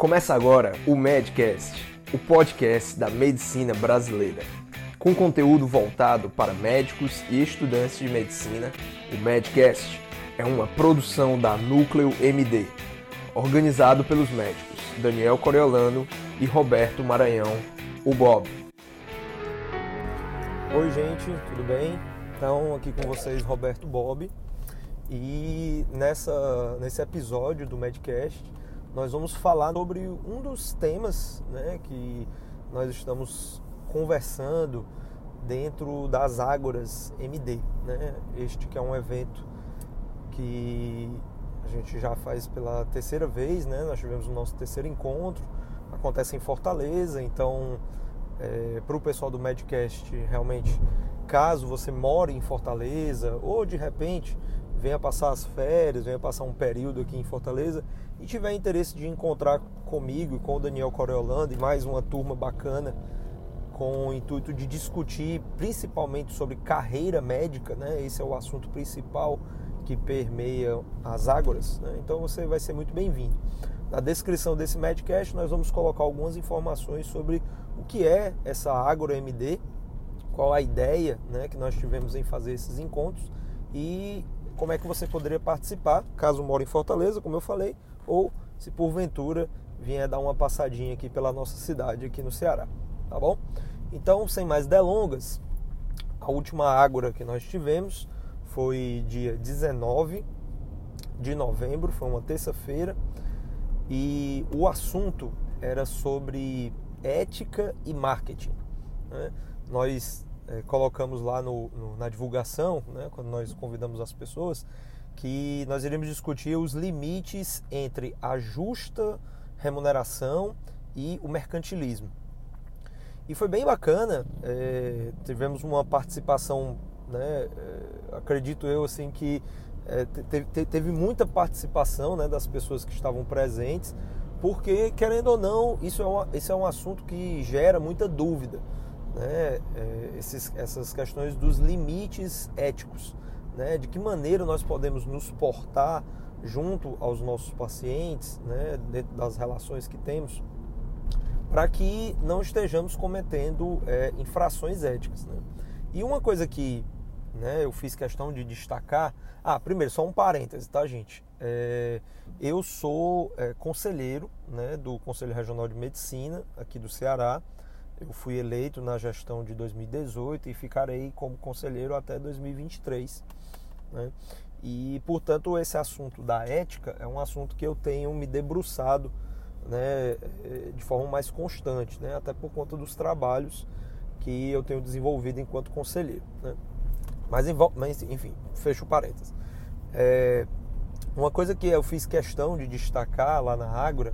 Começa agora o Medcast, o podcast da medicina brasileira. Com conteúdo voltado para médicos e estudantes de medicina, o Medcast é uma produção da Núcleo MD, organizado pelos médicos Daniel Coriolano e Roberto Maranhão, o Bob. Oi, gente, tudo bem? Então, aqui com vocês, Roberto Bob. E nessa, nesse episódio do Medcast, nós vamos falar sobre um dos temas né, que nós estamos conversando dentro das Ágoras MD. Né? Este que é um evento que a gente já faz pela terceira vez, né? nós tivemos o nosso terceiro encontro, acontece em Fortaleza, então é, para o pessoal do Medcast, realmente, caso você more em Fortaleza ou de repente venha passar as férias, venha passar um período aqui em Fortaleza e tiver interesse de encontrar comigo e com o Daniel Coriolando e mais uma turma bacana com o intuito de discutir principalmente sobre carreira médica, né? Esse é o assunto principal que permeia as ágoras, né? Então você vai ser muito bem-vindo. Na descrição desse Medcast nós vamos colocar algumas informações sobre o que é essa Ágora MD, qual a ideia né, que nós tivemos em fazer esses encontros e como é que você poderia participar, caso mora em Fortaleza, como eu falei, ou se porventura vier dar uma passadinha aqui pela nossa cidade, aqui no Ceará, tá bom? Então, sem mais delongas, a última Ágora que nós tivemos foi dia 19 de novembro, foi uma terça-feira, e o assunto era sobre ética e marketing. Né? Nós é, colocamos lá no, no, na divulgação, né, quando nós convidamos as pessoas, que nós iremos discutir os limites entre a justa remuneração e o mercantilismo. E foi bem bacana, é, tivemos uma participação, né, é, acredito eu assim que teve, teve, muita participação né, das pessoas que estavam presentes, porque querendo ou não, isso é, uma, isso é um assunto que gera muita dúvida né, é, esses, essas questões dos limites éticos, né, de que maneira nós podemos nos portar junto aos nossos pacientes, né, dentro das relações que temos, para que não estejamos cometendo é, infrações éticas. Né? E uma coisa que né, eu fiz questão de destacar, ah, primeiro só um parêntese, tá, gente? É, eu sou é, conselheiro né, do Conselho Regional de Medicina aqui do Ceará. Eu fui eleito na gestão de 2018 e ficarei como conselheiro até 2023. Né? E, portanto, esse assunto da ética é um assunto que eu tenho me debruçado né, de forma mais constante, né? até por conta dos trabalhos que eu tenho desenvolvido enquanto conselheiro. Né? Mas, enfim, fecho parênteses. É, uma coisa que eu fiz questão de destacar lá na Ágora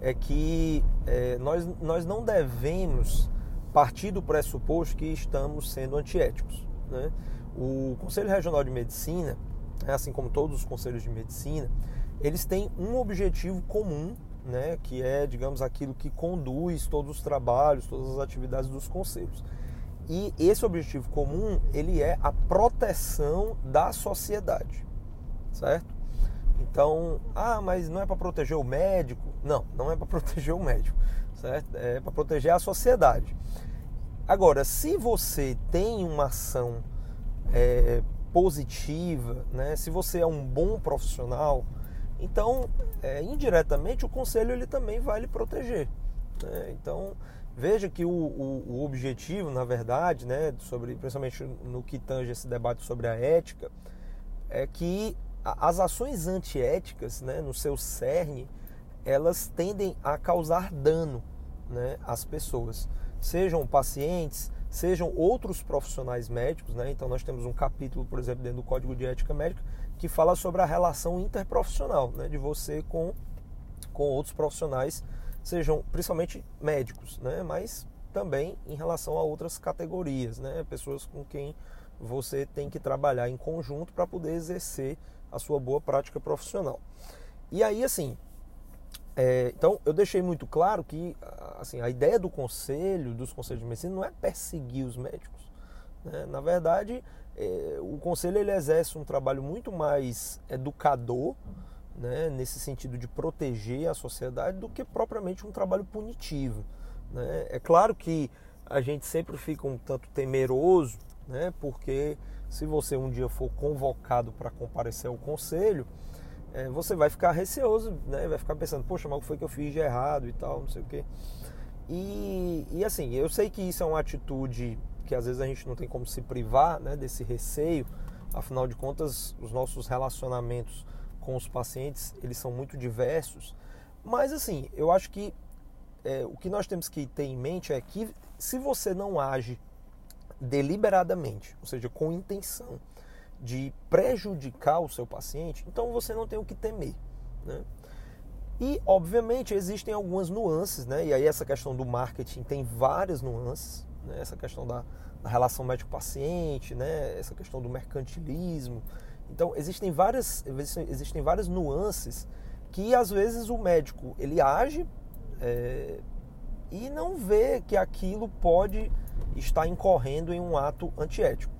é que é, nós, nós não devemos partir do pressuposto que estamos sendo antiéticos. Né? O Conselho Regional de Medicina, assim como todos os conselhos de medicina, eles têm um objetivo comum, né, que é, digamos, aquilo que conduz todos os trabalhos, todas as atividades dos conselhos. E esse objetivo comum, ele é a proteção da sociedade, certo? Então, ah, mas não é para proteger o médico? Não, não é para proteger o médico, certo? É para proteger a sociedade. Agora, se você tem uma ação é, positiva, né? Se você é um bom profissional, então é, indiretamente o conselho ele também vai lhe proteger. Né? Então veja que o, o, o, objetivo, na verdade, né, sobre, principalmente no que tange esse debate sobre a ética, é que as ações antiéticas, né, no seu cerne, elas tendem a causar dano né, às pessoas, sejam pacientes, sejam outros profissionais médicos. Né? Então, nós temos um capítulo, por exemplo, dentro do Código de Ética Médica, que fala sobre a relação interprofissional né, de você com, com outros profissionais, sejam principalmente médicos, né, mas também em relação a outras categorias, né, pessoas com quem você tem que trabalhar em conjunto para poder exercer a sua boa prática profissional. E aí, assim, é, então eu deixei muito claro que assim, a ideia do conselho, dos conselhos de medicina, não é perseguir os médicos. Né? Na verdade, é, o conselho ele exerce um trabalho muito mais educador né, nesse sentido de proteger a sociedade, do que propriamente um trabalho punitivo. Né? É claro que a gente sempre fica um tanto temeroso, né, porque se você um dia for convocado para comparecer ao conselho, é, você vai ficar receoso, né? vai ficar pensando, poxa, mas o que foi que eu fiz de errado e tal, não sei o quê. E, e assim, eu sei que isso é uma atitude que às vezes a gente não tem como se privar né, desse receio, afinal de contas, os nossos relacionamentos com os pacientes, eles são muito diversos, mas assim, eu acho que é, o que nós temos que ter em mente é que se você não age deliberadamente, ou seja, com intenção de prejudicar o seu paciente, então você não tem o que temer. Né? E, obviamente, existem algumas nuances, né? e aí essa questão do marketing tem várias nuances, né? essa questão da, da relação médico-paciente, né? essa questão do mercantilismo. Então, existem várias, existem várias nuances que, às vezes, o médico ele age é, e não vê que aquilo pode estar incorrendo em um ato antiético.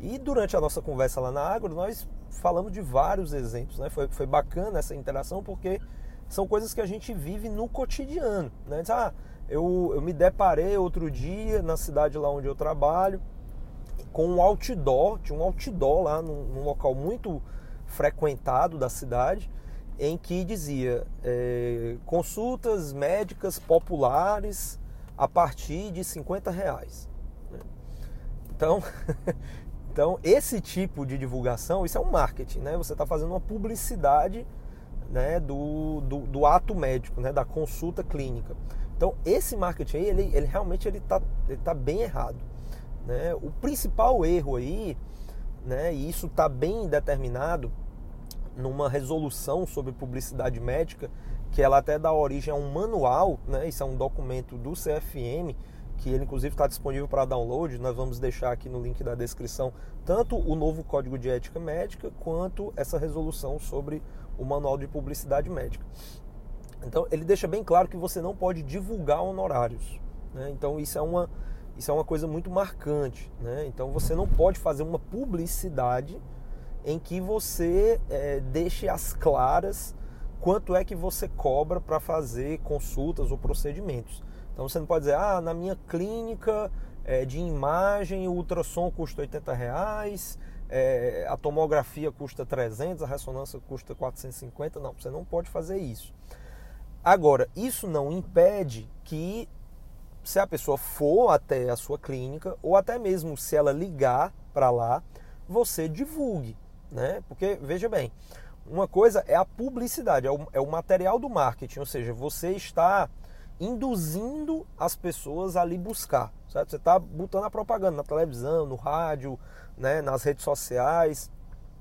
E durante a nossa conversa lá na Agro, nós falamos de vários exemplos. Né? Foi, foi bacana essa interação porque são coisas que a gente vive no cotidiano. Né? Diz, ah, eu, eu me deparei outro dia na cidade lá onde eu trabalho com um outdoor, tinha um outdoor lá num, num local muito frequentado da cidade, em que dizia é, consultas médicas populares a partir de 50 reais. Né? Então, então, esse tipo de divulgação, isso é um marketing, né? Você está fazendo uma publicidade né, do, do, do, ato médico, né, da consulta clínica. Então, esse marketing aí, ele, ele realmente ele está ele tá bem errado. Né? O principal erro aí, né, e isso está bem determinado numa resolução sobre publicidade médica, que ela até dá origem a um manual, né? Isso é um documento do CFM, que ele inclusive está disponível para download. Nós vamos deixar aqui no link da descrição tanto o novo Código de Ética Médica quanto essa resolução sobre o Manual de Publicidade Médica. Então ele deixa bem claro que você não pode divulgar honorários. Né? Então isso é uma isso é uma coisa muito marcante. Né? Então você não pode fazer uma publicidade em que você é, deixe as claras quanto é que você cobra para fazer consultas ou procedimentos. Então você não pode dizer, ah, na minha clínica é, de imagem o ultrassom custa 80 reais, é, a tomografia custa 300, a ressonância custa 450. Não, você não pode fazer isso. Agora, isso não impede que se a pessoa for até a sua clínica ou até mesmo se ela ligar para lá, você divulgue né? Porque veja bem, uma coisa é a publicidade, é o, é o material do marketing, ou seja, você está induzindo as pessoas a lhe buscar, certo? Você está botando a propaganda na televisão, no rádio, né, nas redes sociais.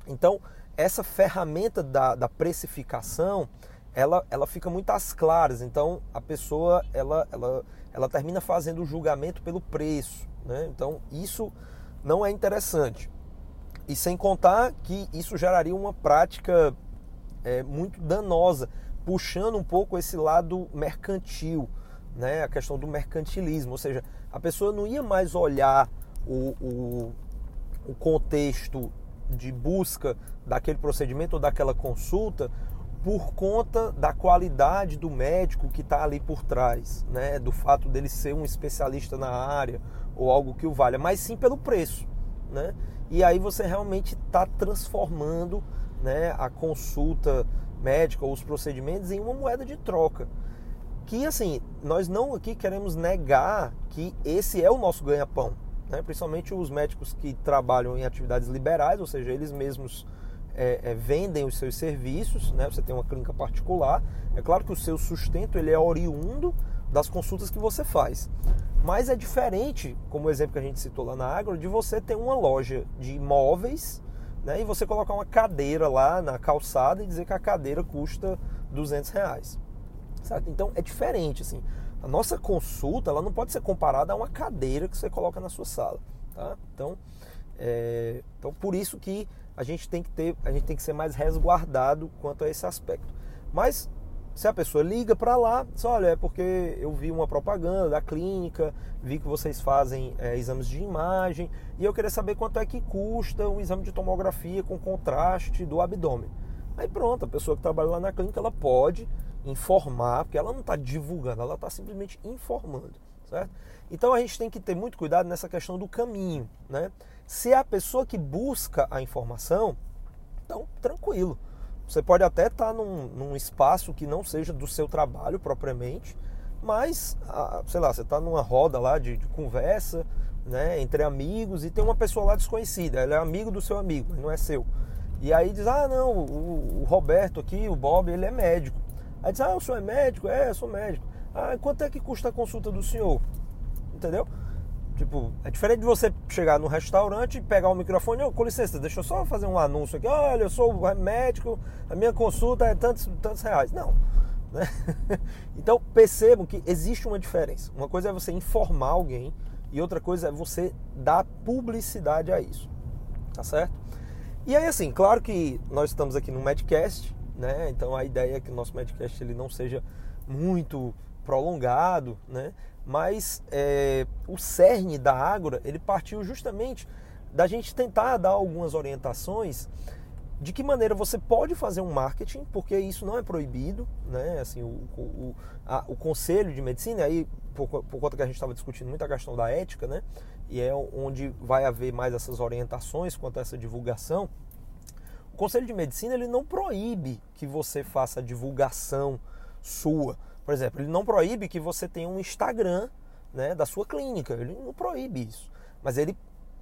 Então, essa ferramenta da, da precificação, ela, ela fica muito às claras. Então, a pessoa, ela, ela, ela termina fazendo o julgamento pelo preço, né? Então, isso não é interessante. E sem contar que isso geraria uma prática é, muito danosa, puxando um pouco esse lado mercantil, né? a questão do mercantilismo. Ou seja, a pessoa não ia mais olhar o, o, o contexto de busca daquele procedimento ou daquela consulta por conta da qualidade do médico que está ali por trás, né? do fato dele ser um especialista na área ou algo que o valha, mas sim pelo preço. Né? e aí você realmente está transformando né, a consulta médica ou os procedimentos em uma moeda de troca. Que assim, nós não aqui queremos negar que esse é o nosso ganha-pão, né? principalmente os médicos que trabalham em atividades liberais, ou seja, eles mesmos é, é, vendem os seus serviços, né? você tem uma clínica particular. É claro que o seu sustento ele é oriundo das consultas que você faz. Mas é diferente, como o exemplo que a gente citou lá na Agro, de você ter uma loja de imóveis né, e você colocar uma cadeira lá na calçada e dizer que a cadeira custa 200 reais. Certo? Então é diferente. Assim. A nossa consulta ela não pode ser comparada a uma cadeira que você coloca na sua sala. Tá? Então, é, então por isso que a gente tem que ter, a gente tem que ser mais resguardado quanto a esse aspecto. Mas se a pessoa liga para lá, diz, olha, é porque eu vi uma propaganda da clínica, vi que vocês fazem é, exames de imagem e eu queria saber quanto é que custa um exame de tomografia com contraste do abdômen. Aí pronto, a pessoa que trabalha lá na clínica, ela pode informar, porque ela não está divulgando, ela está simplesmente informando, certo? Então a gente tem que ter muito cuidado nessa questão do caminho, né? Se é a pessoa que busca a informação, então tranquilo. Você pode até estar tá num, num espaço que não seja do seu trabalho propriamente, mas, sei lá, você está numa roda lá de, de, conversa, né, entre amigos e tem uma pessoa lá desconhecida, ela é amigo do seu amigo, mas não é seu. E aí diz, ah, não, o, o Roberto aqui, o Bob, ele é médico. Aí diz, ah, o senhor é médico? É, eu sou médico. Ah, quanto é que custa a consulta do senhor? Entendeu? Tipo, é diferente de você chegar no restaurante e pegar o microfone, oh, com licença, deixa eu só fazer um anúncio aqui, olha, eu sou médico, a minha consulta é tantos, tantos reais. Não. Né? Então percebam que existe uma diferença. Uma coisa é você informar alguém e outra coisa é você dar publicidade a isso. Tá certo? E aí assim, claro que nós estamos aqui no Medcast, né? Então a ideia é que o nosso Medcast ele não seja muito prolongado, né? Mas é, o cerne da Ágora ele partiu justamente da gente tentar dar algumas orientações de que maneira você pode fazer um marketing, porque isso não é proibido, né? Assim, o, o, a, o conselho de medicina, aí por, por conta que a gente estava discutindo muito a questão da ética, né? E é onde vai haver mais essas orientações quanto a essa divulgação. O Conselho de Medicina ele não proíbe que você faça a divulgação sua. Por exemplo, ele não proíbe que você tenha um Instagram né, da sua clínica. Ele não proíbe isso. Mas ele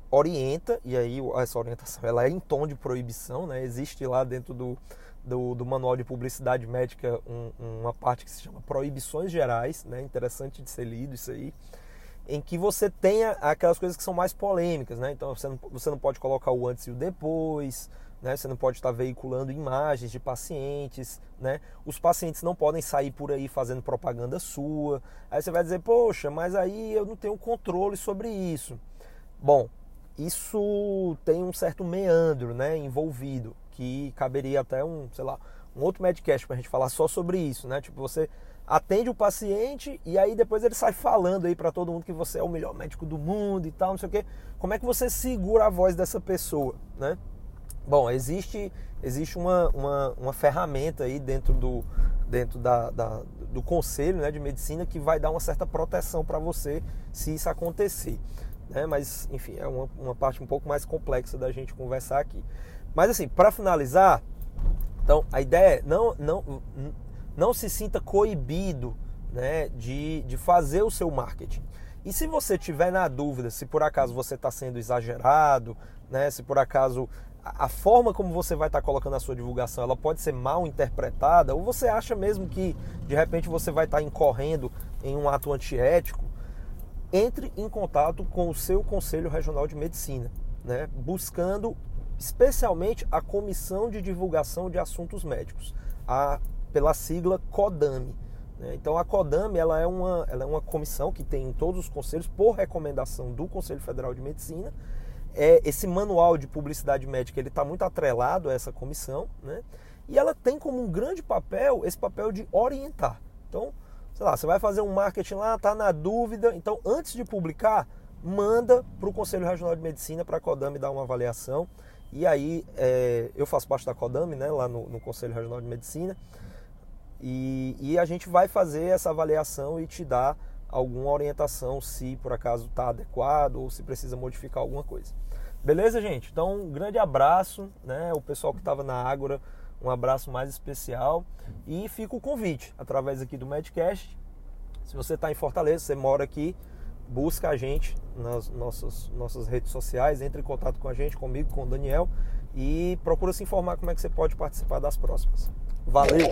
orienta, e aí essa orientação ela é em tom de proibição, né? Existe lá dentro do, do, do manual de publicidade médica um, uma parte que se chama proibições gerais, né? Interessante de ser lido isso aí em que você tenha aquelas coisas que são mais polêmicas, né? Então você não, você não pode colocar o antes e o depois, né? Você não pode estar veiculando imagens de pacientes, né? Os pacientes não podem sair por aí fazendo propaganda sua. Aí você vai dizer, poxa, mas aí eu não tenho controle sobre isso. Bom, isso tem um certo meandro, né? Envolvido, que caberia até um, sei lá, um outro medcast para a gente falar só sobre isso, né? Tipo, você atende o paciente e aí depois ele sai falando aí para todo mundo que você é o melhor médico do mundo e tal, não sei o quê. Como é que você segura a voz dessa pessoa, né? Bom, existe, existe uma, uma, uma ferramenta aí dentro do, dentro da, da, do conselho né, de medicina que vai dar uma certa proteção para você se isso acontecer. Né? Mas, enfim, é uma, uma parte um pouco mais complexa da gente conversar aqui. Mas, assim, para finalizar, então a ideia é não, não, não se sinta coibido né, de, de fazer o seu marketing. E se você tiver na dúvida se por acaso você está sendo exagerado, né, se por acaso a forma como você vai estar colocando a sua divulgação, ela pode ser mal interpretada, ou você acha mesmo que de repente você vai estar incorrendo em um ato antiético, entre em contato com o seu Conselho Regional de Medicina, né? buscando especialmente a Comissão de Divulgação de Assuntos Médicos, a, pela sigla CODAME. Né? Então a CODAME ela é, uma, ela é uma comissão que tem em todos os conselhos, por recomendação do Conselho Federal de Medicina, é, esse manual de publicidade médica ele está muito atrelado a essa comissão, né? E ela tem como um grande papel esse papel de orientar. Então, sei lá, você vai fazer um marketing lá, tá na dúvida, então antes de publicar, manda para o Conselho Regional de Medicina para a Codame dar uma avaliação. E aí é, eu faço parte da Codame, né, lá no, no Conselho Regional de Medicina, e, e a gente vai fazer essa avaliação e te dar alguma orientação se por acaso está adequado ou se precisa modificar alguma coisa. Beleza, gente? Então, um grande abraço, né? O pessoal que estava na Ágora, um abraço mais especial e fica o convite através aqui do Medcast. Se você está em Fortaleza, você mora aqui, busca a gente nas nossas, nossas redes sociais, entre em contato com a gente, comigo, com o Daniel e procura se informar como é que você pode participar das próximas. Valeu!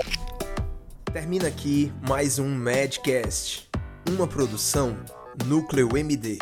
Termina aqui mais um Medcast uma produção Núcleo MD.